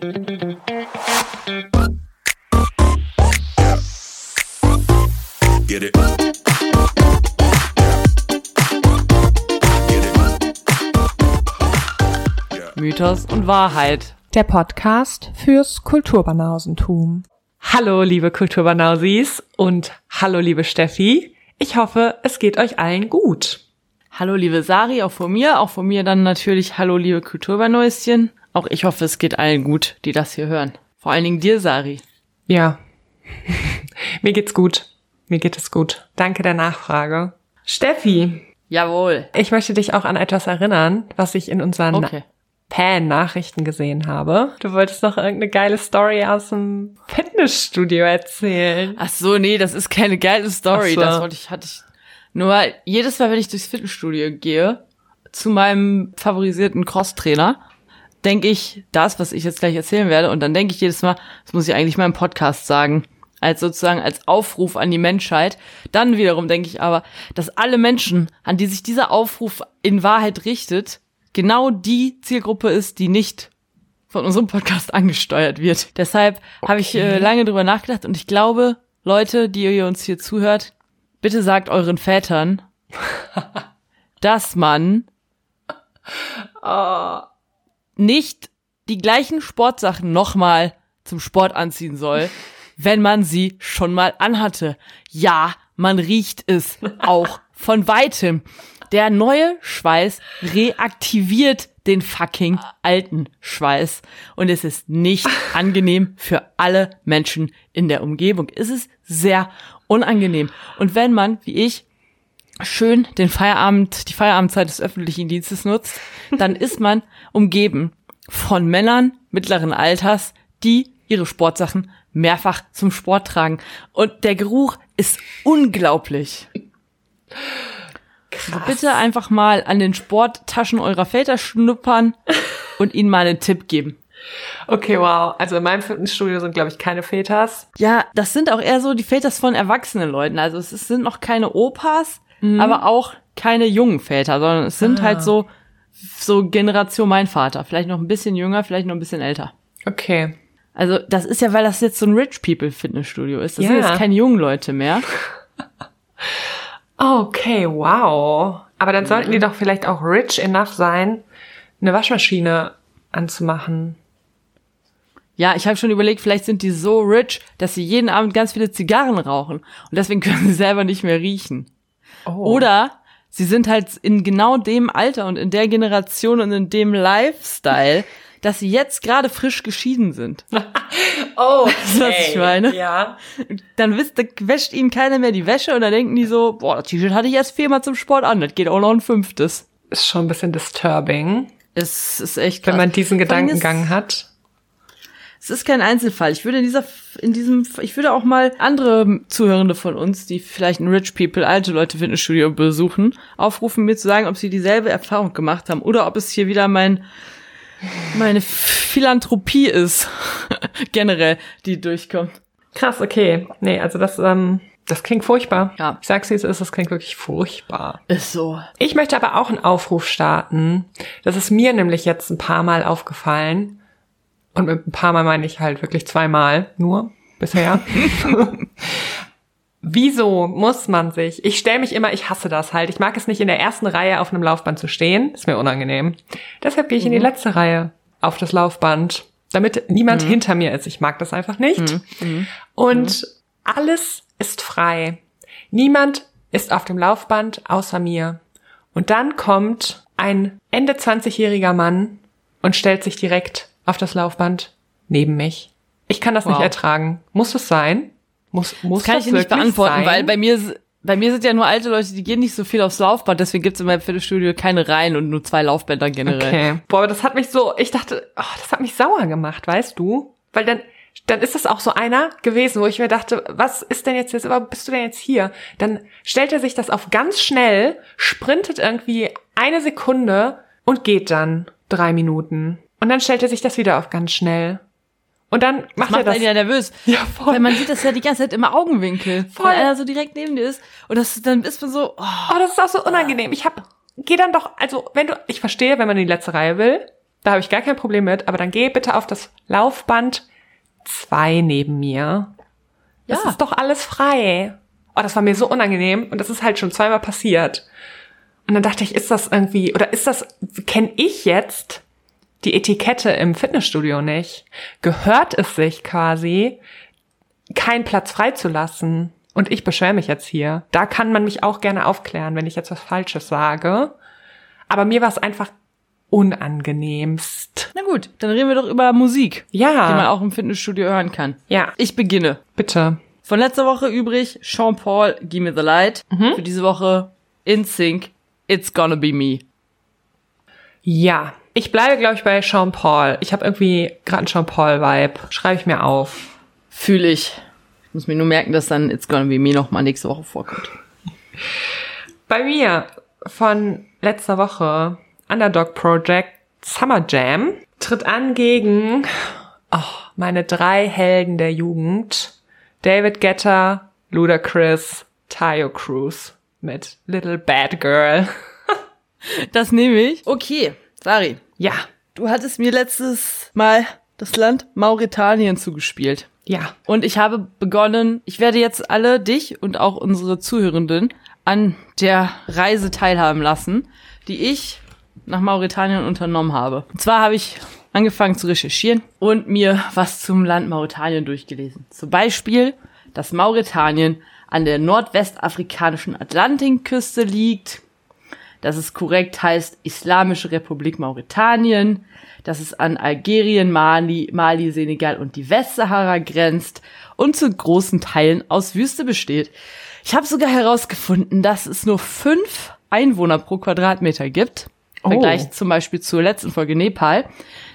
Get it. Mythos und Wahrheit. Der Podcast fürs Kulturbanausentum. Hallo, liebe Kulturbanausis und hallo, liebe Steffi. Ich hoffe, es geht euch allen gut. Hallo, liebe Sari, auch von mir. Auch von mir dann natürlich Hallo, liebe Kulturbanäuschen. Auch ich hoffe, es geht allen gut, die das hier hören. Vor allen Dingen dir, Sari. Ja, mir geht's gut. Mir geht es gut. Danke der Nachfrage. Steffi, Jawohl. ich möchte dich auch an etwas erinnern, was ich in unseren Okay. Pan-Nachrichten gesehen habe. Du wolltest noch irgendeine geile Story aus dem Fitnessstudio erzählen. Ach so, nee, das ist keine geile Story. So. Das wollte ich, hatte ich. Nur jedes Mal, wenn ich durchs Fitnessstudio gehe, zu meinem favorisierten Cross-Trainer, denke ich das, was ich jetzt gleich erzählen werde, und dann denke ich jedes Mal, das muss ich eigentlich mal im Podcast sagen, als sozusagen als Aufruf an die Menschheit. Dann wiederum denke ich aber, dass alle Menschen, an die sich dieser Aufruf in Wahrheit richtet, genau die Zielgruppe ist, die nicht von unserem Podcast angesteuert wird. Deshalb habe ich äh, lange drüber nachgedacht und ich glaube, Leute, die ihr uns hier zuhört, bitte sagt euren Vätern, dass man nicht die gleichen Sportsachen nochmal zum Sport anziehen soll, wenn man sie schon mal anhatte. Ja, man riecht es auch von weitem. Der neue Schweiß reaktiviert den fucking alten Schweiß. Und es ist nicht angenehm für alle Menschen in der Umgebung. Es ist sehr unangenehm. Und wenn man, wie ich, schön den Feierabend, die Feierabendzeit des öffentlichen Dienstes nutzt, dann ist man umgeben von Männern mittleren Alters, die ihre Sportsachen mehrfach zum Sport tragen. Und der Geruch ist unglaublich. Also bitte einfach mal an den Sporttaschen eurer Väter schnuppern und ihnen mal einen Tipp geben. Okay, wow. Also in meinem Fitnessstudio sind, glaube ich, keine Väters. Ja, das sind auch eher so die Väters von erwachsenen Leuten. Also es sind noch keine Opas, aber auch keine jungen Väter, sondern es sind halt so, so Generation mein Vater. Vielleicht noch ein bisschen jünger, vielleicht noch ein bisschen älter. Okay. Also das ist ja, weil das jetzt so ein Rich People Fitnessstudio ist. Das sind Ja. jetzt keine jungen Leute mehr. Okay, wow. Aber dann sollten die doch vielleicht auch rich enough sein, eine Waschmaschine anzumachen. Ja, ich habe schon überlegt, vielleicht sind die so rich, dass sie jeden Abend ganz viele Zigarren rauchen und deswegen können sie selber nicht mehr riechen. Oh. Oder sie sind halt in genau dem Alter und in der Generation und in dem Lifestyle, dass sie jetzt gerade frisch geschieden sind. oh, Weißt du, was ich meine? Ja. Dann wisst, da wäscht ihnen keiner mehr die Wäsche und dann denken die so, boah, das T-Shirt hatte ich erst viermal zum Sport an, das geht auch noch ein fünftes. Ist schon ein bisschen disturbing, Es ist echt wenn krass. man diesen Gedankengang hat. Es ist kein Einzelfall. Ich würde in dieser, in diesem, ich würde auch mal andere Zuhörende von uns, die vielleicht ein Rich People, alte Leute Fitnessstudio besuchen, aufrufen, mir zu sagen, ob sie dieselbe Erfahrung gemacht haben oder ob es hier wieder mein, meine Philanthropie ist, generell, die durchkommt. Krass, okay. Nee, also das, ähm, das klingt furchtbar. Ja. Ich sag's ist, das klingt wirklich furchtbar. Ist so. Ich möchte aber auch einen Aufruf starten. Das ist mir nämlich jetzt ein paar Mal aufgefallen. Und mit ein paar Mal meine ich halt wirklich zweimal nur bisher. Wieso muss man sich, ich stelle mich immer, ich hasse das halt, ich mag es nicht in der ersten Reihe auf einem Laufband zu stehen, ist mir unangenehm. Deshalb gehe ich in die letzte Reihe auf das Laufband, damit niemand hinter mir ist. Ich mag das einfach nicht. Und alles ist frei. Niemand ist auf dem Laufband außer mir. Und dann kommt ein Ende 20-jähriger Mann und stellt sich direkt auf das Laufband neben mich. Ich kann das nicht Wow. ertragen. Muss es sein? Muss, muss Das kann ich dir nicht beantworten, sein? weil bei mir, bei mir sind ja nur alte Leute, die gehen nicht so viel aufs Laufband, deswegen gibt's in meinem Fitnessstudio keine Reihen und nur zwei Laufbänder generell. Okay. Boah, aber das hat mich so, ich dachte, oh, das hat mich sauer gemacht, weißt du? Weil dann, dann ist das auch so einer gewesen, wo ich mir dachte, was ist denn jetzt, jetzt, aber bist du denn jetzt hier? Dann stellt er sich das auf ganz schnell, sprintet irgendwie eine Sekunde und geht dann drei Minuten. Und dann stellt er sich das wieder auf ganz schnell. Und dann macht, er Macht das. einen ja nervös. Ja, voll. Weil man sieht das ja die ganze Zeit im Augenwinkel. Voll. Wenn einer so direkt neben dir ist. Und das, dann ist man so, oh, Oh, das ist auch so unangenehm. Ich hab, geh dann doch, also, wenn du, ich verstehe, wenn man in die letzte Reihe will, Da habe ich gar kein Problem mit. Aber dann geh bitte auf das Laufband 2 neben mir. Das Ja. ist doch alles frei. Oh, das war mir so unangenehm. Und das ist halt schon zweimal passiert. Und dann dachte ich, ist das irgendwie, oder ist das, kenne ich jetzt die Etikette im Fitnessstudio nicht? Gehört es sich quasi, keinen Platz freizulassen? Und ich beschwere mich jetzt hier. Da kann man mich auch gerne aufklären, wenn ich jetzt was Falsches sage. Aber mir war es einfach unangenehmst. Na gut, dann reden wir doch über Musik, die man Ja, auch im Fitnessstudio hören kann. ja, Ich beginne. bitte. Von letzter Woche übrig Sean Paul, Give Me the Light. Für diese Woche In Sync, It's Gonna Be Me. Ja, ich bleibe, glaube ich, bei Sean Paul. Ich habe irgendwie gerade einen Sean Paul-Vibe. Schreibe ich mir auf. Fühle ich. Ich muss mir nur merken, dass dann It's Gonna Be Me nochmal nächste Woche vorkommt. Bei mir von letzter Woche Underdog Project Summer Jam tritt an gegen oh, meine drei Helden der Jugend. David Guetta, Ludacris, Tayo Cruz mit Little Bad Girl. Das nehme ich. Okay, Sari, Ja, du hattest mir letztes Mal das Land Mauretanien zugespielt. ja. Und ich habe begonnen, ich werde jetzt alle dich und auch unsere Zuhörenden an der Reise teilhaben lassen, die ich nach Mauretanien unternommen habe. Und zwar habe ich angefangen zu recherchieren und mir was zum Land Mauretanien durchgelesen. Zum Beispiel, dass Mauretanien an der nordwestafrikanischen Atlantikküste liegt, dass es korrekt heißt Islamische Republik Mauretanien, dass es an Algerien, Mali, Mali, Senegal und die Westsahara grenzt und zu großen Teilen aus Wüste besteht. Ich habe sogar herausgefunden, dass es nur fünf Einwohner pro Quadratmeter gibt. Im Oh. Vergleich zum Beispiel zur letzten Folge Nepal.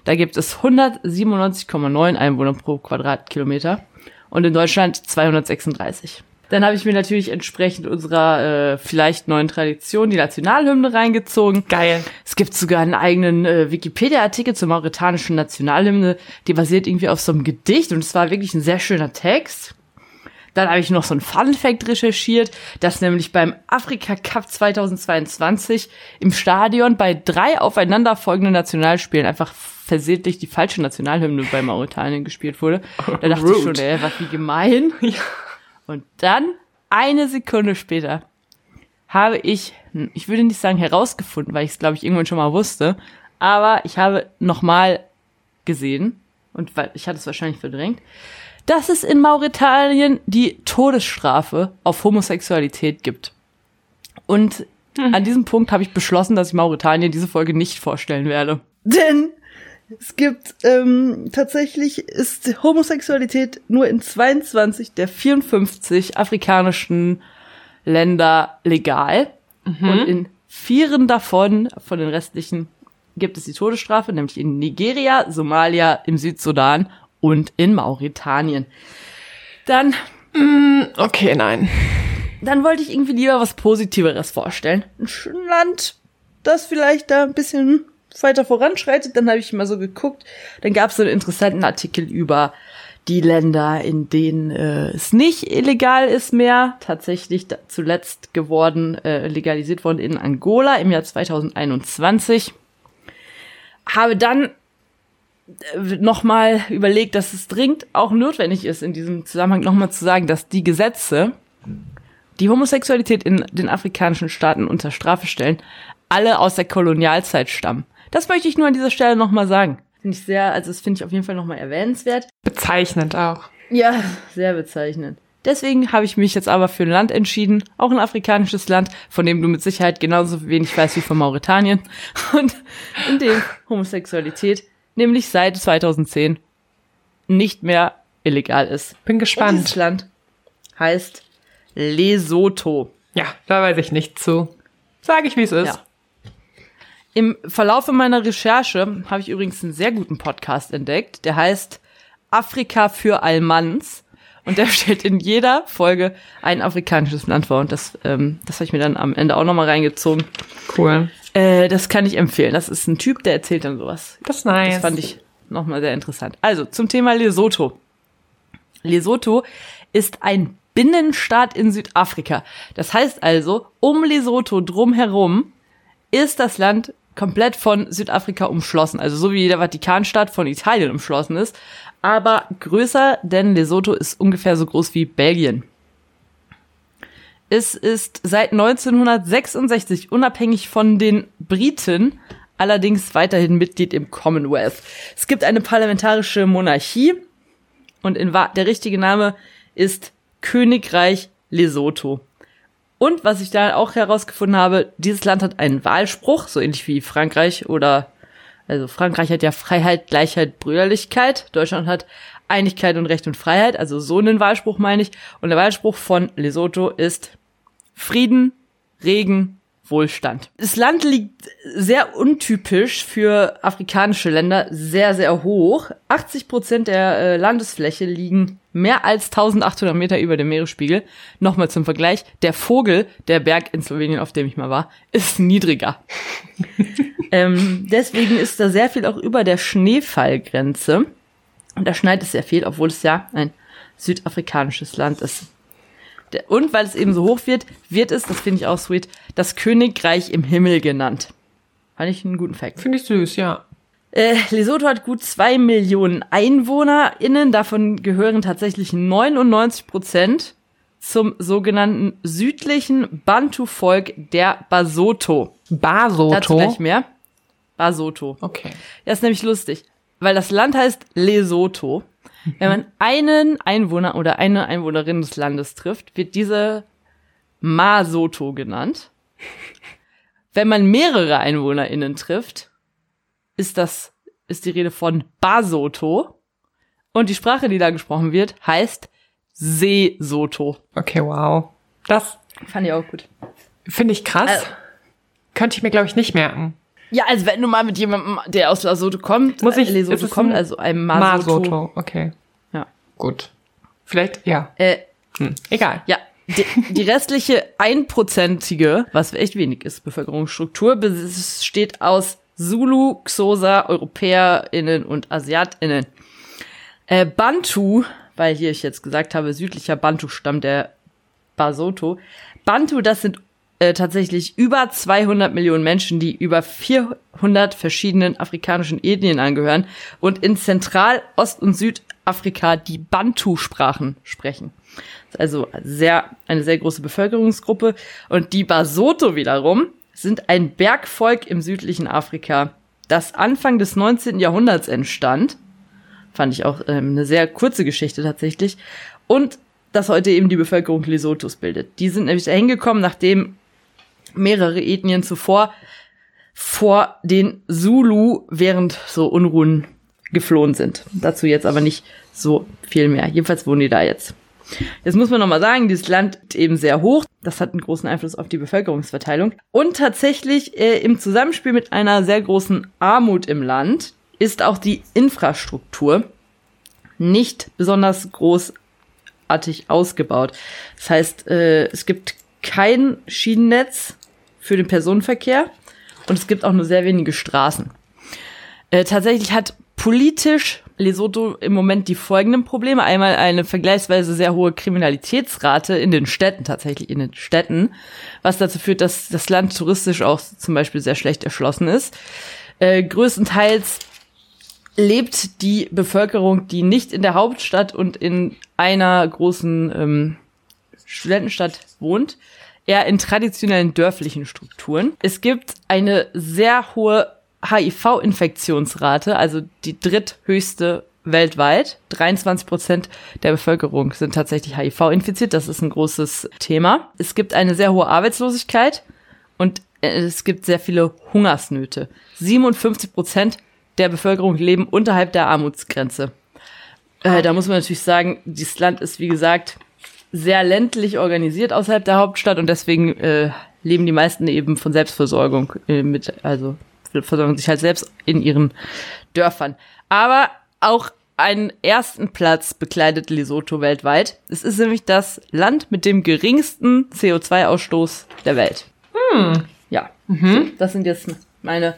Da gibt es 197,9 Einwohner pro Quadratkilometer und in Deutschland 236. Dann habe ich mir natürlich entsprechend unserer äh, vielleicht neuen Tradition die Nationalhymne reingezogen. Geil. Es gibt sogar einen eigenen äh, Wikipedia-Artikel zur mauretanischen Nationalhymne, die basiert irgendwie auf so einem Gedicht und es war wirklich ein sehr schöner Text. Dann habe ich noch so ein Fun-Fact recherchiert, dass nämlich beim Afrika Cup 2022 im Stadion bei drei aufeinanderfolgenden Nationalspielen einfach versehentlich die falsche Nationalhymne bei Mauretanien gespielt wurde. Da dachte ich schon, Rude. ey, was wie gemein. Und dann, eine Sekunde später, habe ich, hm, ich würde nicht sagen herausgefunden, weil ich es, glaube ich, irgendwann schon mal wusste, aber ich habe nochmal gesehen, und ich hatte es wahrscheinlich verdrängt, dass es in Mauretanien die Todesstrafe auf Homosexualität gibt. Und an diesem Punkt habe ich beschlossen, dass ich Mauretanien diese Folge nicht vorstellen werde. Denn es gibt ähm, tatsächlich ist Homosexualität nur in 22 der 54 afrikanischen Länder legal. Und in vieren davon, von den restlichen, gibt es die Todesstrafe, nämlich in Nigeria, Somalia, im Südsudan und in Mauretanien. Dann Okay, nein. dann wollte ich irgendwie lieber was Positiveres vorstellen. Ein schönes Land, das vielleicht da ein bisschen weiter voranschreitet. Dann habe ich mal so geguckt. Dann gab es so einen interessanten Artikel über die Länder, in denen äh, es nicht illegal ist mehr. Tatsächlich zuletzt geworden, äh, legalisiert worden in Angola im Jahr 2021. Habe dann nochmal überlegt, dass es dringend auch notwendig ist, in diesem Zusammenhang nochmal zu sagen, dass die Gesetze, die Homosexualität in den afrikanischen Staaten unter Strafe stellen, alle aus der Kolonialzeit stammen. Das möchte ich nur an dieser Stelle nochmal sagen. Finde ich sehr, also das finde ich auf jeden Fall nochmal erwähnenswert. Bezeichnend auch. Ja, sehr bezeichnend. Deswegen habe ich mich jetzt aber für ein Land entschieden, auch ein afrikanisches Land, von dem du mit Sicherheit genauso wenig weißt wie von Mauretanien und in dem Homosexualität nämlich seit 2010 nicht mehr illegal ist. Bin Und dieses gespannt. Land heißt Lesotho. Ja, da weiß ich nicht zu. Sag ich, wie es ist. Ja. Im Verlaufe meiner Recherche habe ich übrigens einen sehr guten Podcast entdeckt, der heißt Afrika für Allmanns. Und der stellt in jeder Folge ein afrikanisches Land vor. Und das, ähm, das habe ich mir dann am Ende auch nochmal reingezogen. Cool. Äh, das kann ich empfehlen. Das ist ein Typ, der erzählt dann sowas. Das ist nice. Das fand ich nochmal sehr interessant. Also zum Thema Lesotho. Lesotho ist ein Binnenstaat in Südafrika. Das heißt also, um Lesotho drumherum ist das Land komplett von Südafrika umschlossen. Also so wie der Vatikanstaat von Italien umschlossen ist. Aber größer, denn Lesotho ist ungefähr so groß wie Belgien. Es ist seit 1966 unabhängig von den Briten, allerdings weiterhin Mitglied im Commonwealth. Es gibt eine parlamentarische Monarchie und in der richtige Name ist Königreich Lesotho. Und was ich da auch herausgefunden habe, dieses Land hat einen Wahlspruch, so ähnlich wie Frankreich oder, also Frankreich hat ja Freiheit, Gleichheit, Brüderlichkeit. Deutschland hat Einigkeit und Recht und Freiheit, also so einen Wahlspruch meine ich. Und der Wahlspruch von Lesotho ist Frieden, Regen, Wohlstand. Das Land liegt sehr untypisch für afrikanische Länder, sehr, sehr hoch. 80 Prozent der äh, Landesfläche liegen mehr als 1800 Meter über dem Meeresspiegel. Nochmal zum Vergleich, der Vogel, der Berg in Slowenien, auf dem ich mal war, ist niedriger. ähm, deswegen ist da sehr viel auch über der Schneefallgrenze. Und da schneit es sehr viel, obwohl es ja ein südafrikanisches Land ist. Und weil es eben so hoch wird, wird es, das finde ich auch sweet, das Königreich im Himmel genannt. Fand ich einen guten Fact. Finde ich süß, ja. Äh, Lesotho hat gut zwei Millionen EinwohnerInnen, davon gehören tatsächlich 99 Prozent zum sogenannten südlichen Bantu-Volk der Basotho. Basotho? Dazu gleich mehr. Basotho. Okay. Ja, ist nämlich lustig, weil das Land heißt Lesotho. Wenn man einen Einwohner oder eine Einwohnerin des Landes trifft, wird diese Masoto genannt. Wenn man mehrere EinwohnerInnen trifft, ist das, ist die Rede von Basoto. Und die Sprache, die da gesprochen wird, heißt Seesoto. Okay, wow. Das fand ich auch gut. Finde ich krass. Also, Könnte ich mir, glaube ich, nicht merken. Ja, also wenn du mal mit jemandem, der aus Lesotho kommt, muss ich äh, Lesotho kommt, ein also einem Masoto. Masoto, okay. Ja. Gut. Vielleicht, ja. Äh, hm. Egal. Ja, die, die restliche einprozentige, was echt wenig ist, Bevölkerungsstruktur besteht aus Zulu, Xhosa, EuropäerInnen und AsiatInnen. Äh, Bantu, weil hier ich jetzt gesagt habe, südlicher Bantu-Stamm der Basotho. Bantu, das sind äh, tatsächlich über 200 Millionen Menschen, die über 400 verschiedenen afrikanischen Ethnien angehören und in Zentral-, Ost- und Südafrika die Bantu-Sprachen sprechen. Also sehr, eine sehr große Bevölkerungsgruppe. Und die Basotho wiederum sind ein Bergvolk im südlichen Afrika, das Anfang des 19. Jahrhunderts entstand. Fand ich auch ähm, eine sehr kurze Geschichte tatsächlich. Und das heute eben die Bevölkerung Lesothos bildet. Die sind nämlich dahin gekommen, nachdem mehrere Ethnien zuvor vor den Zulu während so Unruhen geflohen sind. Dazu jetzt aber nicht so viel mehr. Jedenfalls wohnen die da jetzt. Jetzt muss man nochmal sagen, dieses Land ist eben sehr hoch. Das hat einen großen Einfluss auf die Bevölkerungsverteilung. Und tatsächlich äh, im Zusammenspiel mit einer sehr großen Armut im Land ist auch die Infrastruktur nicht besonders großartig ausgebaut. Das heißt, äh, es gibt kein Schienennetz für den Personenverkehr und es gibt auch nur sehr wenige Straßen. Äh, tatsächlich hat politisch Lesotho im Moment die folgenden Probleme. Einmal eine vergleichsweise sehr hohe Kriminalitätsrate in den Städten, tatsächlich in den Städten, was dazu führt, dass das Land touristisch auch zum Beispiel sehr schlecht erschlossen ist. Äh, größtenteils lebt die Bevölkerung, die nicht in der Hauptstadt und in einer großen ähm, Studentenstadt wohnt, eher in traditionellen dörflichen Strukturen. Es gibt eine sehr hohe HIV-Infektionsrate, also die dritthöchste weltweit. 23 Prozent der Bevölkerung sind tatsächlich HIV-infiziert. Das ist ein großes Thema. Es gibt eine sehr hohe Arbeitslosigkeit und es gibt sehr viele Hungersnöte. 57 Prozent der Bevölkerung leben unterhalb der Armutsgrenze. Äh, da muss man natürlich sagen, dieses Land ist, wie gesagt, sehr ländlich organisiert außerhalb der Hauptstadt und deswegen äh, leben die meisten eben von Selbstversorgung äh, mit, also versorgen sich halt selbst in ihren Dörfern. Aber auch einen ersten Platz bekleidet Lesotho weltweit. Es ist nämlich das Land mit dem geringsten CO2-Ausstoß der Welt. Hm. Ja, mhm. das sind jetzt meine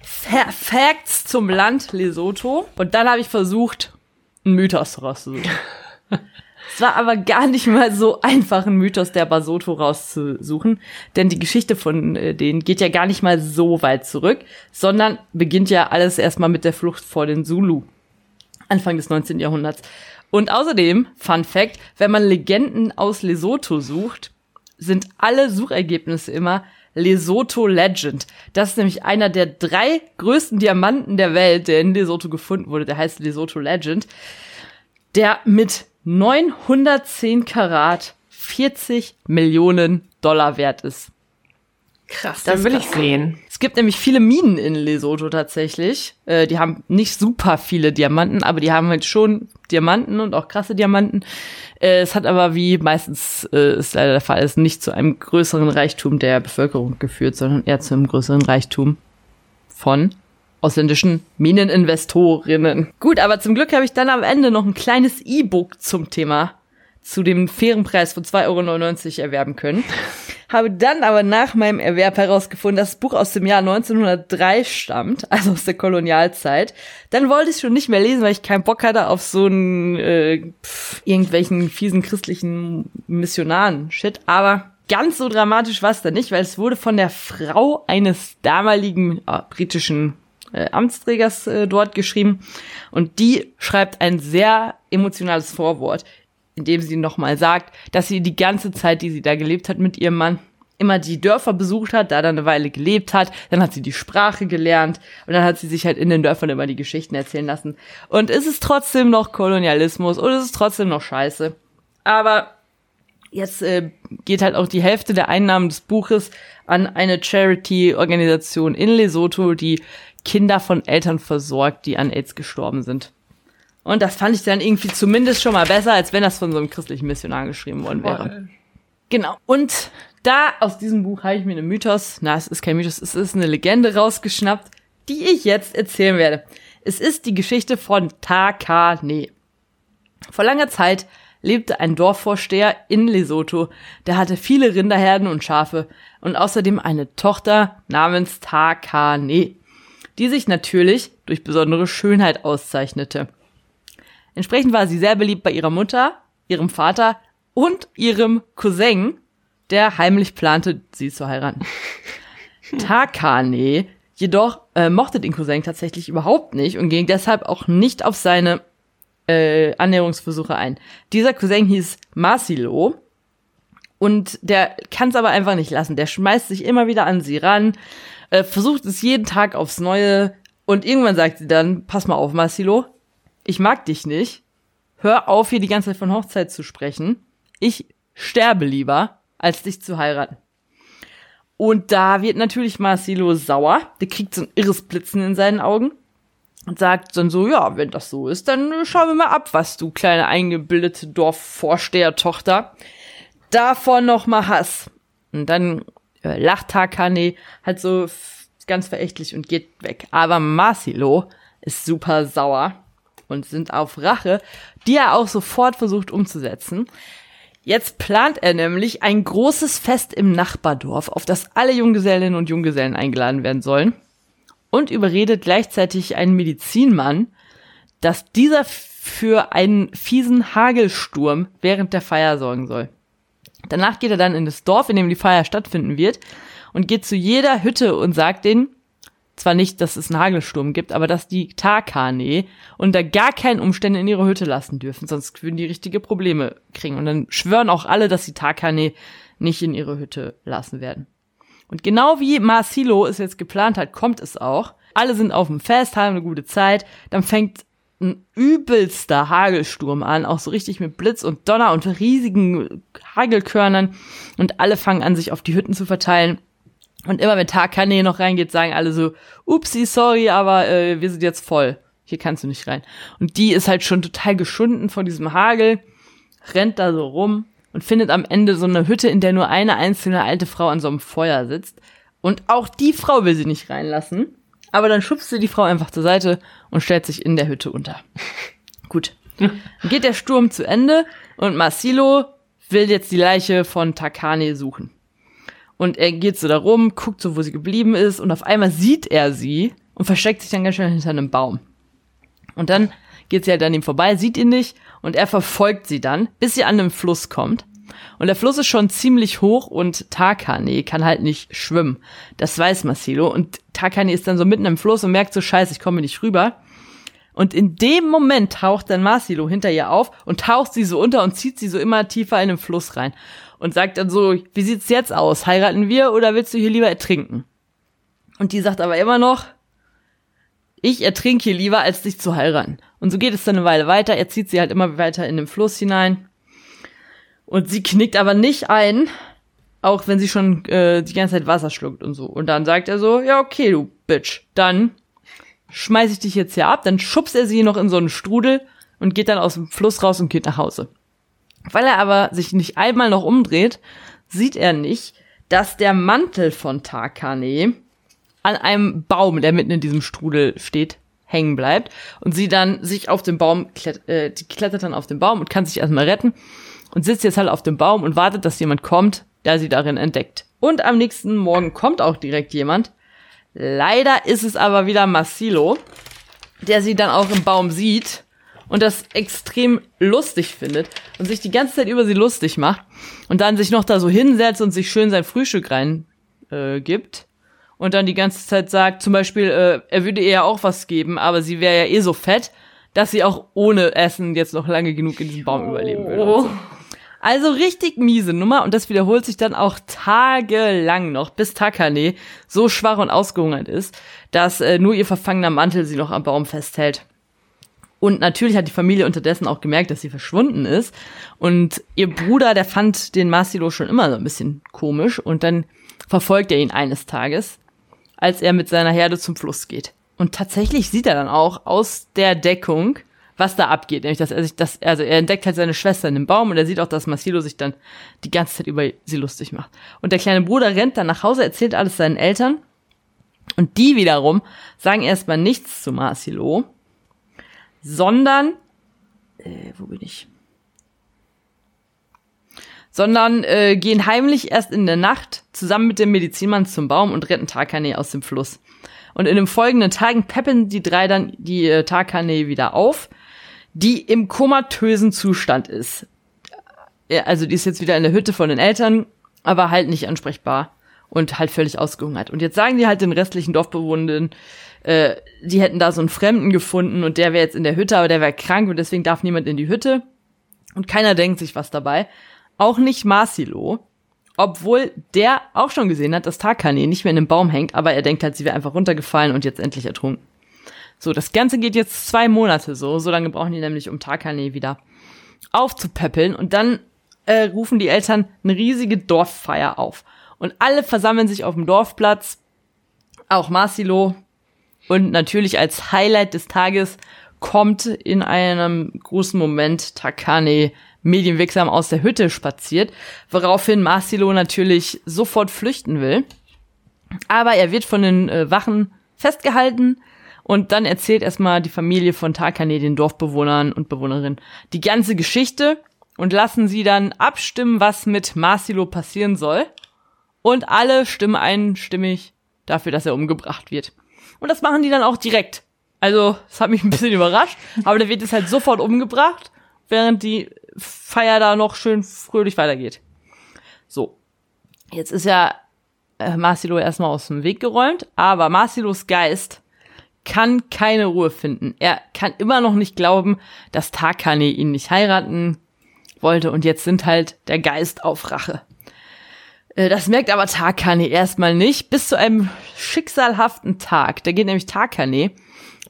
Fa Facts zum Land Lesotho. Und dann habe ich versucht, einen Mythos rauszusuchen. Es war aber gar nicht mal so einfach, einen Mythos der Basotho rauszusuchen, denn die Geschichte von äh, denen geht ja gar nicht mal so weit zurück, sondern beginnt ja alles erstmal mit der Flucht vor den Zulu. Anfang des 19. Jahrhunderts. Und außerdem, Fun Fact, wenn man Legenden aus Lesotho sucht, sind alle Suchergebnisse immer Lesotho Legend. Das ist nämlich einer der drei größten Diamanten der Welt, der in Lesotho gefunden wurde. Der heißt Lesotho Legend. Der mit 910 Karat 40 Millionen Dollar wert ist. Krass, Das will ich sehen. Es gibt nämlich viele Minen in Lesotho tatsächlich. Äh, die haben nicht super viele Diamanten, aber die haben halt schon Diamanten und auch krasse Diamanten. Äh, es hat aber, wie meistens äh, ist leider der Fall ist, nicht zu einem größeren Reichtum der Bevölkerung geführt, sondern eher zu einem größeren Reichtum von ausländischen Mineninvestorinnen. Gut, aber zum Glück habe ich dann am Ende noch ein kleines E-Book zum Thema zu dem fairen Preis von 2,99 Euro erwerben können. Habe dann aber nach meinem Erwerb herausgefunden, dass das Buch aus dem Jahr 1903 stammt, also aus der Kolonialzeit. Dann wollte ich es schon nicht mehr lesen, weil ich keinen Bock hatte auf so einen äh, irgendwelchen fiesen christlichen Missionaren-Shit. Aber ganz so dramatisch war es dann nicht, weil es wurde von der Frau eines damaligen äh, britischen äh, Amtsträgers äh, dort geschrieben. Und die schreibt ein sehr emotionales Vorwort, in dem sie nochmal sagt, dass sie die ganze Zeit, die sie da gelebt hat mit ihrem Mann, immer die Dörfer besucht hat, da dann eine Weile gelebt hat, dann hat sie die Sprache gelernt und dann hat sie sich halt in den Dörfern immer die Geschichten erzählen lassen. Und es ist trotzdem noch Kolonialismus und es ist trotzdem noch scheiße. Aber jetzt äh, geht halt auch die Hälfte der Einnahmen des Buches an eine Charity-Organisation in Lesotho, die Kinder von Eltern versorgt, die an AIDS gestorben sind. Und das fand ich dann irgendwie zumindest schon mal besser, als wenn das von so einem christlichen Missionar geschrieben worden wäre. Genau. Und da aus diesem Buch habe ich mir einen Mythos, na, es ist kein Mythos, es ist eine Legende rausgeschnappt, die ich jetzt erzählen werde. Es ist die Geschichte von Takane. Vor langer Zeit lebte ein Dorfvorsteher in Lesotho, der hatte viele Rinderherden und Schafe und außerdem eine Tochter namens Takane, die sich natürlich durch besondere Schönheit auszeichnete. Entsprechend war sie sehr beliebt bei ihrer Mutter, ihrem Vater und ihrem Cousin, der heimlich plante, sie zu heiraten. Takane jedoch äh, mochte den Cousin tatsächlich überhaupt nicht und ging deshalb auch nicht auf seine äh, Annäherungsversuche ein. Dieser Cousin hieß Masilo und der kann es aber einfach nicht lassen. Der schmeißt sich immer wieder an sie ran, äh, versucht es jeden Tag aufs Neue und irgendwann sagt sie dann, pass mal auf, Masilo, ich mag dich nicht. Hör auf, hier die ganze Zeit von Hochzeit zu sprechen. Ich sterbe lieber, als dich zu heiraten. Und da wird natürlich Marcelo sauer. Der kriegt so ein irres Blitzen in seinen Augen und sagt dann so, ja, wenn das so ist, dann schauen wir mal ab, was du kleine eingebildete Dorfvorstehertochter davon noch mal hast. Und dann äh, lacht Takane halt so ganz verächtlich und geht weg. Aber Marcelo ist super sauer und sind auf Rache, die er auch sofort versucht umzusetzen. Jetzt plant er nämlich ein großes Fest im Nachbardorf, auf das alle Junggesellinnen und Junggesellen eingeladen werden sollen und überredet gleichzeitig einen Medizinmann, dass dieser für einen fiesen Hagelsturm während der Feier sorgen soll. Danach geht er dann in das Dorf, in dem die Feier stattfinden wird und geht zu jeder Hütte und sagt denen, zwar nicht, dass es einen Hagelsturm gibt, aber dass die Takane unter gar keinen Umständen in ihre Hütte lassen dürfen, sonst würden die richtige Probleme kriegen. Und dann schwören auch alle, dass die Takane nicht in ihre Hütte lassen werden. Und genau wie Marcelo es jetzt geplant hat, kommt es auch. Alle sind auf dem Fest, haben eine gute Zeit. Dann fängt ein übelster Hagelsturm an, auch so richtig mit Blitz und Donner und riesigen Hagelkörnern. Und alle fangen an, sich auf die Hütten zu verteilen. Und immer wenn Takane noch reingeht, sagen alle so, upsi, sorry, aber äh, wir sind jetzt voll. Hier kannst du nicht rein. Und die ist halt schon total geschunden von diesem Hagel, rennt da so rum und findet am Ende so eine Hütte, in der nur eine einzelne alte Frau an so einem Feuer sitzt. Und auch die Frau will sie nicht reinlassen. Aber dann schubst sie die Frau einfach zur Seite und stellt sich in der Hütte unter. Gut. Dann geht der Sturm zu Ende und Marcelo will jetzt die Leiche von Takane suchen. Und er geht so da rum, guckt so, wo sie geblieben ist und auf einmal sieht er sie und versteckt sich dann ganz schnell hinter einem Baum. Und dann geht sie halt an ihm vorbei, sieht ihn nicht und er verfolgt sie dann, bis sie an einem Fluss kommt. Und der Fluss ist schon ziemlich hoch und Takane kann halt nicht schwimmen. Das weiß Marcelo. Und Takane ist dann so mitten im Fluss und merkt so, scheiße, ich komme nicht rüber. Und in dem Moment taucht dann Marcelo hinter ihr auf und taucht sie so unter und zieht sie so immer tiefer in den Fluss rein. Und sagt dann so, wie sieht's jetzt aus? Heiraten wir oder willst du hier lieber ertrinken? Und die sagt aber immer noch, ich ertrinke hier lieber, als dich zu heiraten. Und so geht es dann eine Weile weiter. Er zieht sie halt immer weiter in den Fluss hinein. Und sie knickt aber nicht ein, auch wenn sie schon äh, die ganze Zeit Wasser schluckt und so. Und dann sagt er so, ja, okay, du Bitch, dann schmeiß ich dich jetzt hier ab. Dann schubst er sie noch in so einen Strudel und geht dann aus dem Fluss raus und geht nach Hause. Weil er aber sich nicht einmal noch umdreht, sieht er nicht, dass der Mantel von Takane an einem Baum, der mitten in diesem Strudel steht, hängen bleibt und sie dann sich auf den Baum klett äh, die klettert dann auf den Baum und kann sich erstmal retten und sitzt jetzt halt auf dem Baum und wartet, dass jemand kommt, der sie darin entdeckt. Und am nächsten Morgen kommt auch direkt jemand. Leider ist es aber wieder Massilo, der sie dann auch im Baum sieht und das extrem lustig findet und sich die ganze Zeit über sie lustig macht und dann sich noch da so hinsetzt und sich schön sein Frühstück rein äh, gibt und dann die ganze Zeit sagt, zum Beispiel, äh, er würde ihr ja auch was geben, aber sie wäre ja eh so fett, dass sie auch ohne Essen jetzt noch lange genug in diesem Baum überleben würde. So. Also richtig miese Nummer und das wiederholt sich dann auch tagelang noch, bis Takane so schwach und ausgehungert ist, dass äh, nur ihr verfangener Mantel sie noch am Baum festhält. Und natürlich hat die Familie unterdessen auch gemerkt, dass sie verschwunden ist. Und ihr Bruder, der fand den Masilo schon immer so ein bisschen komisch und dann verfolgt er ihn eines Tages, als er mit seiner Herde zum Fluss geht. Und tatsächlich sieht er dann auch aus der Deckung, was da abgeht. Nämlich, dass er sich das, also er entdeckt halt seine Schwester in dem Baum und er sieht auch, dass Marcelo sich dann die ganze Zeit über sie lustig macht. Und der kleine Bruder rennt dann nach Hause, erzählt alles seinen Eltern. Und die wiederum sagen erstmal nichts zu Marcelo, sondern, äh, wo bin ich? Sondern äh, gehen heimlich erst in der Nacht zusammen mit dem Medizinmann zum Baum und retten Takane aus dem Fluss. Und in den folgenden Tagen peppen die drei dann die äh, Takane wieder auf die im komatösen Zustand ist. Also die ist jetzt wieder in der Hütte von den Eltern, aber halt nicht ansprechbar und halt völlig ausgehungert. Und jetzt sagen die halt den restlichen Dorfbewohnern, äh, die hätten da so einen Fremden gefunden und der wäre jetzt in der Hütte, aber der wäre krank und deswegen darf niemand in die Hütte. Und keiner denkt sich was dabei. Auch nicht Marcelo, obwohl der auch schon gesehen hat, dass Takane nicht mehr in dem Baum hängt, aber er denkt halt, sie wäre einfach runtergefallen und jetzt endlich ertrunken. So, das Ganze geht jetzt zwei Monate so. So lange brauchen die nämlich, um Takane wieder aufzupäppeln. Und dann äh, rufen die Eltern eine riesige Dorffeier auf. Und alle versammeln sich auf dem Dorfplatz. Auch Marcelo. Und natürlich als Highlight des Tages kommt in einem großen Moment Takane medienwirksam aus der Hütte spaziert, woraufhin Marcelo natürlich sofort flüchten will. Aber er wird von den äh, Wachen festgehalten, und dann erzählt erstmal die Familie von Takane den Dorfbewohnern und Bewohnerinnen die ganze Geschichte und lassen sie dann abstimmen, was mit Marcelo passieren soll. Und alle stimmen einstimmig dafür, dass er umgebracht wird. Und das machen die dann auch direkt. Also, das hat mich ein bisschen überrascht, aber der wird jetzt halt sofort umgebracht, während die Feier da noch schön fröhlich weitergeht. So. Jetzt ist ja äh, Marcelo erstmal aus dem Weg geräumt, aber Marcelos Geist kann keine Ruhe finden. Er kann immer noch nicht glauben, dass Takane ihn nicht heiraten wollte und jetzt sind halt der Geist auf Rache. Äh, das merkt aber Takane erstmal nicht, bis zu einem schicksalhaften Tag. Da geht nämlich Takane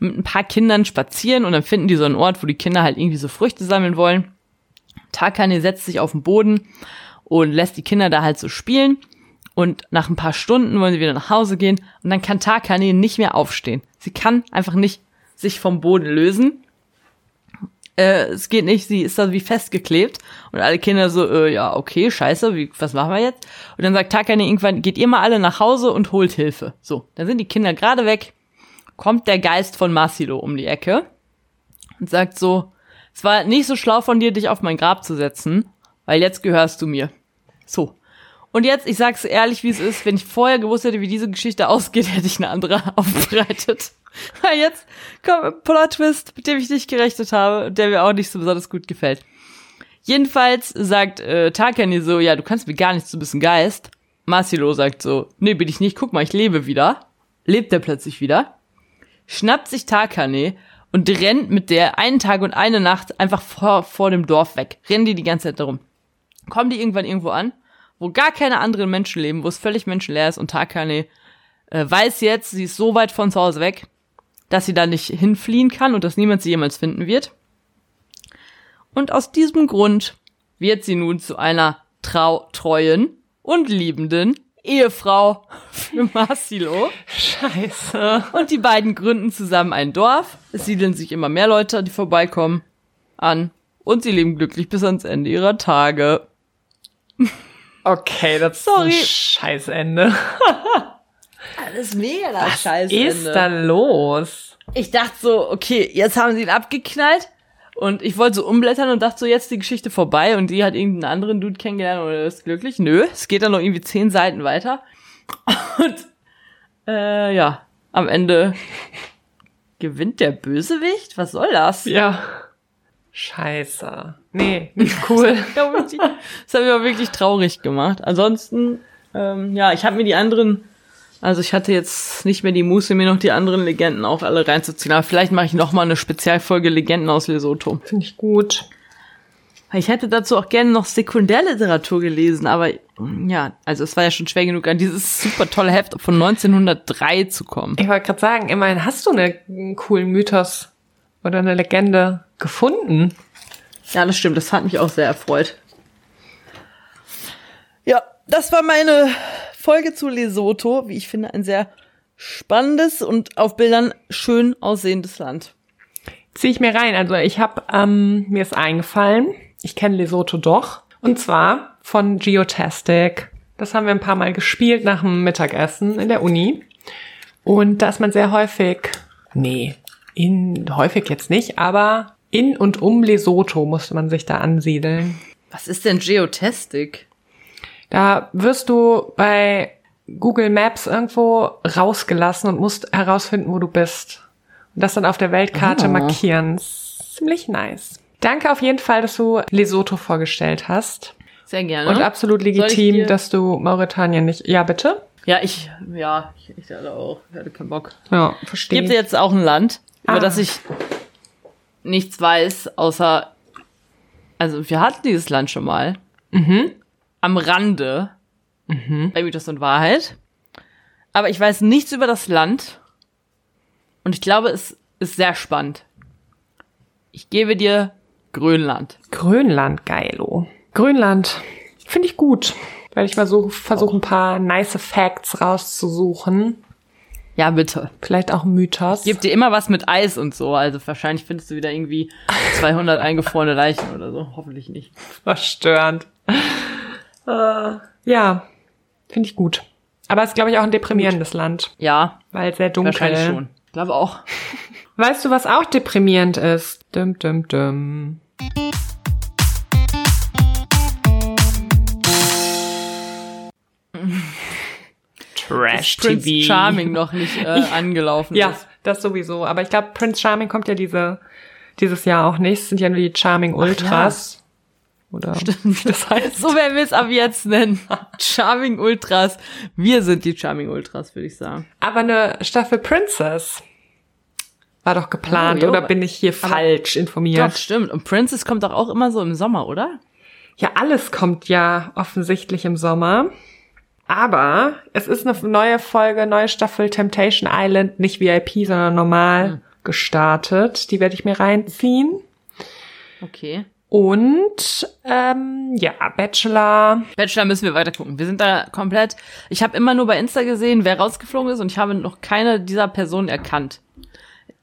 mit ein paar Kindern spazieren und dann finden die so einen Ort, wo die Kinder halt irgendwie so Früchte sammeln wollen. Takane setzt sich auf den Boden und lässt die Kinder da halt so spielen. Und nach ein paar Stunden wollen sie wieder nach Hause gehen und dann kann Takane nicht mehr aufstehen. Sie kann einfach nicht sich vom Boden lösen. Äh, es geht nicht, sie ist da wie festgeklebt und alle Kinder so, äh, ja, okay, scheiße, wie, was machen wir jetzt? Und dann sagt Takane irgendwann, geht ihr mal alle nach Hause und holt Hilfe. So, dann sind die Kinder gerade weg, kommt der Geist von Masilo um die Ecke und sagt so, es war nicht so schlau von dir, dich auf mein Grab zu setzen, weil jetzt gehörst du mir. So. Und jetzt, ich sag's ehrlich, wie es ist, wenn ich vorher gewusst hätte, wie diese Geschichte ausgeht, hätte ich eine andere aufbereitet. Weil jetzt kommt Plot-Twist, mit dem ich nicht gerechnet habe, der mir auch nicht so besonders gut gefällt. Jedenfalls sagt äh, Takani so, ja, du kannst mir gar nichts, du bist ein Geist. Masilo sagt so, nee, bin ich nicht, guck mal, ich lebe wieder. Lebt er plötzlich wieder. Schnappt sich Takane und rennt mit der einen Tag und eine Nacht einfach vor, vor dem Dorf weg. Rennen die die ganze Zeit darum. Kommen die irgendwann irgendwo an, wo gar keine anderen Menschen leben, wo es völlig menschenleer ist und Takane äh, weiß jetzt, sie ist so weit von zu Hause weg, dass sie da nicht hinfliehen kann und dass niemand sie jemals finden wird. Und aus diesem Grund wird sie nun zu einer trau treuen und liebenden Ehefrau für Marcelo. Scheiße. Und die beiden gründen zusammen ein Dorf. Es siedeln sich immer mehr Leute, die vorbeikommen, an. Und sie leben glücklich bis ans Ende ihrer Tage. Okay, das Sorry. ist ein Scheißende. Alles mega das Was ist da los? Ich dachte so, okay, jetzt haben sie ihn abgeknallt. Und ich wollte so umblättern und dachte so, jetzt ist die Geschichte vorbei und die hat irgendeinen anderen Dude kennengelernt oder ist glücklich. Nö, es geht dann noch irgendwie zehn Seiten weiter. Und äh, ja, am Ende gewinnt der Bösewicht? Was soll das? Ja. Scheiße. Nee, nicht cool. Das hat mich auch wirklich traurig gemacht. Ansonsten, ähm, ja, ich habe mir die anderen, also ich hatte jetzt nicht mehr die Muße, mir noch die anderen Legenden auch alle reinzuziehen. Aber vielleicht mache ich noch mal eine Spezialfolge Legenden aus Lesotho. Finde ich gut. Ich hätte dazu auch gerne noch Sekundärliteratur gelesen, aber ja, also es war ja schon schwer genug, an dieses super tolle Heft von 1903 zu kommen. Ich wollte gerade sagen, immerhin hast du eine, einen coolen Mythos oder eine Legende gefunden. Ja, das stimmt, das hat mich auch sehr erfreut. Ja, das war meine Folge zu Lesotho, wie ich finde, ein sehr spannendes und auf Bildern schön aussehendes Land. Zieh ich mir rein. Also ich habe, ähm, mir ist eingefallen, ich kenne Lesotho doch. Und zwar von Geotastic. Das haben wir ein paar Mal gespielt nach dem Mittagessen in der Uni. Und da ist man sehr häufig, nee, in, häufig jetzt nicht, aber in und um Lesotho musste man sich da ansiedeln. Was ist denn Geotastic? Da wirst du bei Google Maps irgendwo rausgelassen und musst herausfinden, wo du bist. Und das dann auf der Weltkarte Ah. markieren. Ziemlich nice. Danke auf jeden Fall, dass du Lesotho vorgestellt hast. Sehr gerne. Und absolut legitim, dass du Mauretanien nicht. Ja, bitte? ja, ich, ja, ich, ich hatte auch, ich hatte keinen Bock. Ja, verstehe. Gibt jetzt auch ein Land, über Ah. das ich nichts weiß, außer, also wir hatten dieses Land schon mal. Am Rande. Bei Mythos und Wahrheit. Aber ich weiß nichts über das Land. Und ich glaube, es ist sehr spannend. Ich gebe dir Grönland. Grönland, geilo. Grönland. Finde ich gut. Werde ich mal so versuchen, ein paar nice Facts rauszusuchen. Ja, bitte. Vielleicht auch Mythos. Gibt dir immer was mit Eis und so. Also wahrscheinlich findest du wieder irgendwie 200 eingefrorene Leichen oder so. Hoffentlich nicht. verstörend. Äh, ja, finde ich gut. Aber es ist, glaube ich, auch ein deprimierendes Land, Ja, weil sehr dunkel. wahrscheinlich schon. Ich glaube auch. Weißt du, was auch deprimierend ist? Dum, dum, dum. Trash Prince TV. Charming noch nicht äh, angelaufen Ja, ist. das sowieso. Aber ich glaube, Prince Charming kommt ja diese, dieses Jahr auch nicht. Es sind ja nur die Charming Ultras. Oder wie das heißt. So werden wir es ab jetzt nennen. Charming Ultras. Wir sind die Charming Ultras, würde ich sagen. Aber eine Staffel Princess war doch geplant. Oh, jo. oder bin ich hier falsch informiert? Doch, stimmt. Und Princess kommt doch auch immer so im Sommer, oder? Ja, alles kommt ja offensichtlich im Sommer. Aber es ist eine neue Folge, neue Staffel Temptation Island, nicht VIP, sondern normal gestartet. Die werde ich mir reinziehen. Okay. Und ähm, ja, Bachelor. Bachelor müssen wir weiter gucken. Wir sind da komplett. Ich habe immer nur bei Insta gesehen, wer rausgeflogen ist und ich habe noch keine dieser Personen erkannt.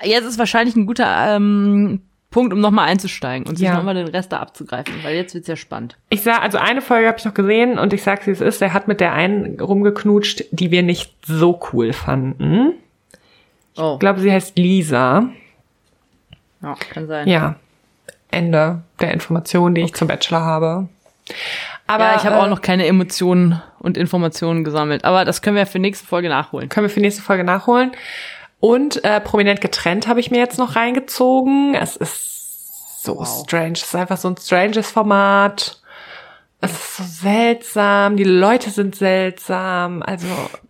Jetzt ist wahrscheinlich ein guter ähm, Punkt, um nochmal einzusteigen und sich Ja. nochmal den Rest da abzugreifen, weil jetzt wird's ja spannend. Ich sah, also eine Folge habe ich noch gesehen und ich sag's wie es ist, der hat mit der einen rumgeknutscht, die wir nicht so cool fanden. Oh, Ich glaube, sie heißt Lisa. ja, kann sein. Ja, Ende der Informationen, die ich zum Bachelor habe. Aber ja, ich habe auch äh, noch keine Emotionen und Informationen gesammelt. Aber das können wir für nächste Folge nachholen. Können wir für nächste Folge nachholen. Und äh, prominent getrennt habe ich mir jetzt noch reingezogen. Es ist so strange. Es ist einfach so ein stranges Format. Es ist so seltsam. Die Leute sind seltsam. Also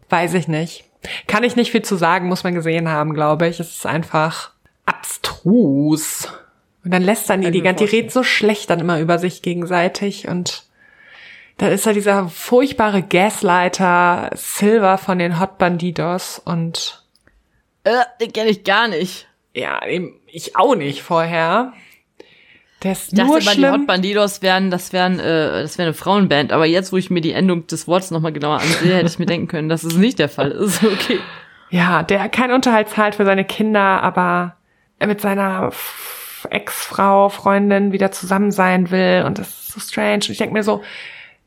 weiß ich nicht. Kann ich nicht viel zu sagen, muss man gesehen haben, glaube ich. Es ist einfach abstrus. Und dann lässt dann die, die ganze, die redet so schlecht dann immer über sich gegenseitig und da ist da dieser furchtbare Gaslighter Silver von den Hot Bandidos und Äh, den kenne ich gar nicht. ja, ich auch nicht vorher. Der ist Ich dachte nur immer, die schlimm. Hot Bandidos wären, das wären, äh, das wäre eine Frauenband. Aber jetzt, wo ich mir die Endung des Wortes nochmal genauer ansehe, hätte ich mir denken können, dass es nicht der Fall ist. Okay. Ja, der keinen Unterhalt zahlt für seine Kinder, aber er mit seiner Ex-Frau, Freundin wieder zusammen sein will und das ist so strange. Und ich denke mir so,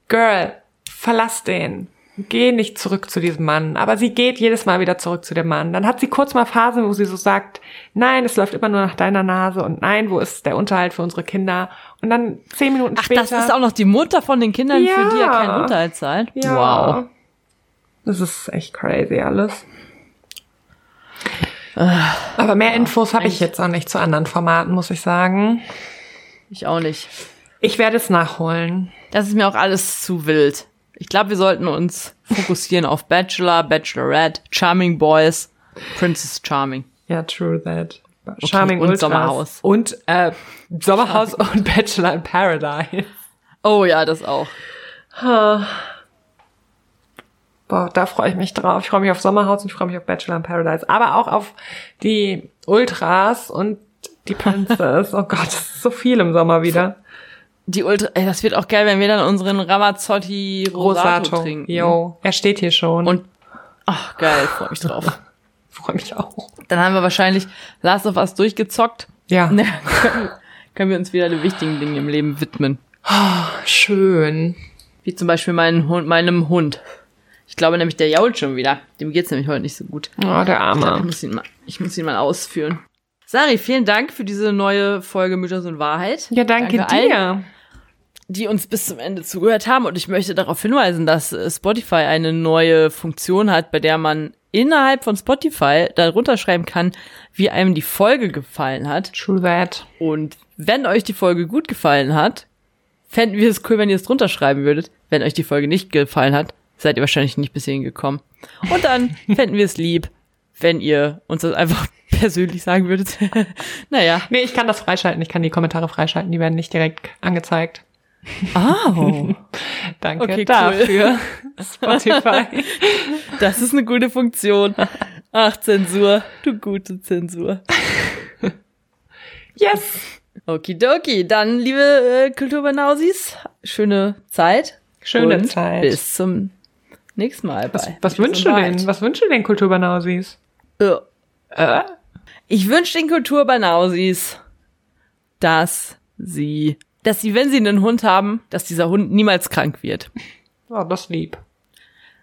Girl, verlass den. Geh nicht zurück zu diesem Mann. Aber sie geht jedes Mal wieder zurück zu dem Mann. Dann hat sie kurz mal Phasen, wo sie so sagt, nein, es läuft immer nur nach deiner Nase und nein, wo ist der Unterhalt für unsere Kinder? Und dann zehn Minuten Ach, später. das ist auch noch die Mutter von den Kindern, für die er Ja. keinen Unterhalt zahlt? Ja. Wow. Das ist echt crazy alles. Aber mehr Infos habe ich jetzt auch nicht zu anderen Formaten, muss ich sagen. Ich auch nicht. Ich werde es nachholen. Das ist mir auch alles zu wild. Ich glaube, wir sollten uns fokussieren auf Bachelor, Bachelorette, Charming Boys, Princess Charming. Ja, true that. Charming und Ultras. Sommerhaus. Und äh, Sommerhaus und Bachelor in Paradise. Oh ja, das auch. Boah, da freue ich mich drauf. Ich freue mich auf Sommerhaus und ich freue mich auf Bachelor in Paradise. Aber auch auf die Ultras und die Princess. Oh Gott, das ist so viel im Sommer wieder. Die Ultra, ey, das wird auch geil, wenn wir dann unseren Ramazzotti Rosato, trinken. Jo, er steht hier schon. Und ach geil, freue mich drauf. freue mich auch. Dann haben wir wahrscheinlich Last of Us durchgezockt. Ja. Ne, können, können wir uns wieder den wichtigen Dingen im Leben widmen. Schön. Wie zum Beispiel meinen Hund, meinem Hund. Ich glaube nämlich, der jault schon wieder. Dem geht's nämlich heute nicht so gut. Oh, der Ich, glaub, ich, Arme. muss ihn mal, ich muss ihn mal ausführen. Sari, vielen Dank für diese neue Folge Mythos und Wahrheit. Ja, danke, allen, dir. die uns bis zum Ende zugehört haben. Und ich möchte darauf hinweisen, dass äh, Spotify eine neue Funktion hat, bei der man innerhalb von Spotify darunter schreiben kann, wie einem die Folge gefallen hat. True that. Und wenn euch die Folge gut gefallen hat, fänden wir es cool, wenn ihr es drunter schreiben würdet. Wenn euch die Folge nicht gefallen hat, seid ihr wahrscheinlich nicht bis hierhin gekommen. Und dann fänden wir es lieb, wenn ihr uns das einfach persönlich sagen würdet. naja. Nee, ich kann das freischalten. Ich kann die Kommentare freischalten. Die werden nicht direkt angezeigt. Oh, Danke Okay, cool. dafür. Spotify. das ist eine gute Funktion. Ach, Zensur, du gute Zensur. yes. Okidoki, dann, liebe äh, Kulturbanausis, schöne Zeit. Schöne Zeit. Bis zum nächsten Mal. Was, bei was wünschst du denn? Was wünschst du den Kulturbanausis? Ja. Äh? Ich wünsche den Kulturbanausis, dass sie, dass sie, wenn sie einen Hund haben, dass dieser Hund niemals krank wird. Oh, das lieb.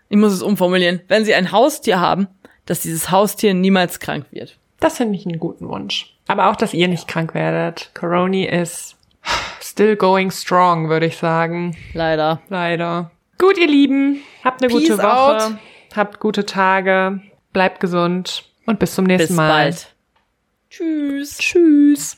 Ich muss es umformulieren. Wenn sie ein Haustier haben, dass dieses Haustier niemals krank wird. Das finde ich einen guten Wunsch. Aber auch, dass ihr nicht krank werdet. Corona is still going strong, würde ich sagen. Leider. Leider. Gut, ihr Lieben. Habt eine Peace gute Woche. out. Habt gute Tage. Bleibt gesund. Und bis zum nächsten Bis Mal. bald. Tschüss. Tschüss.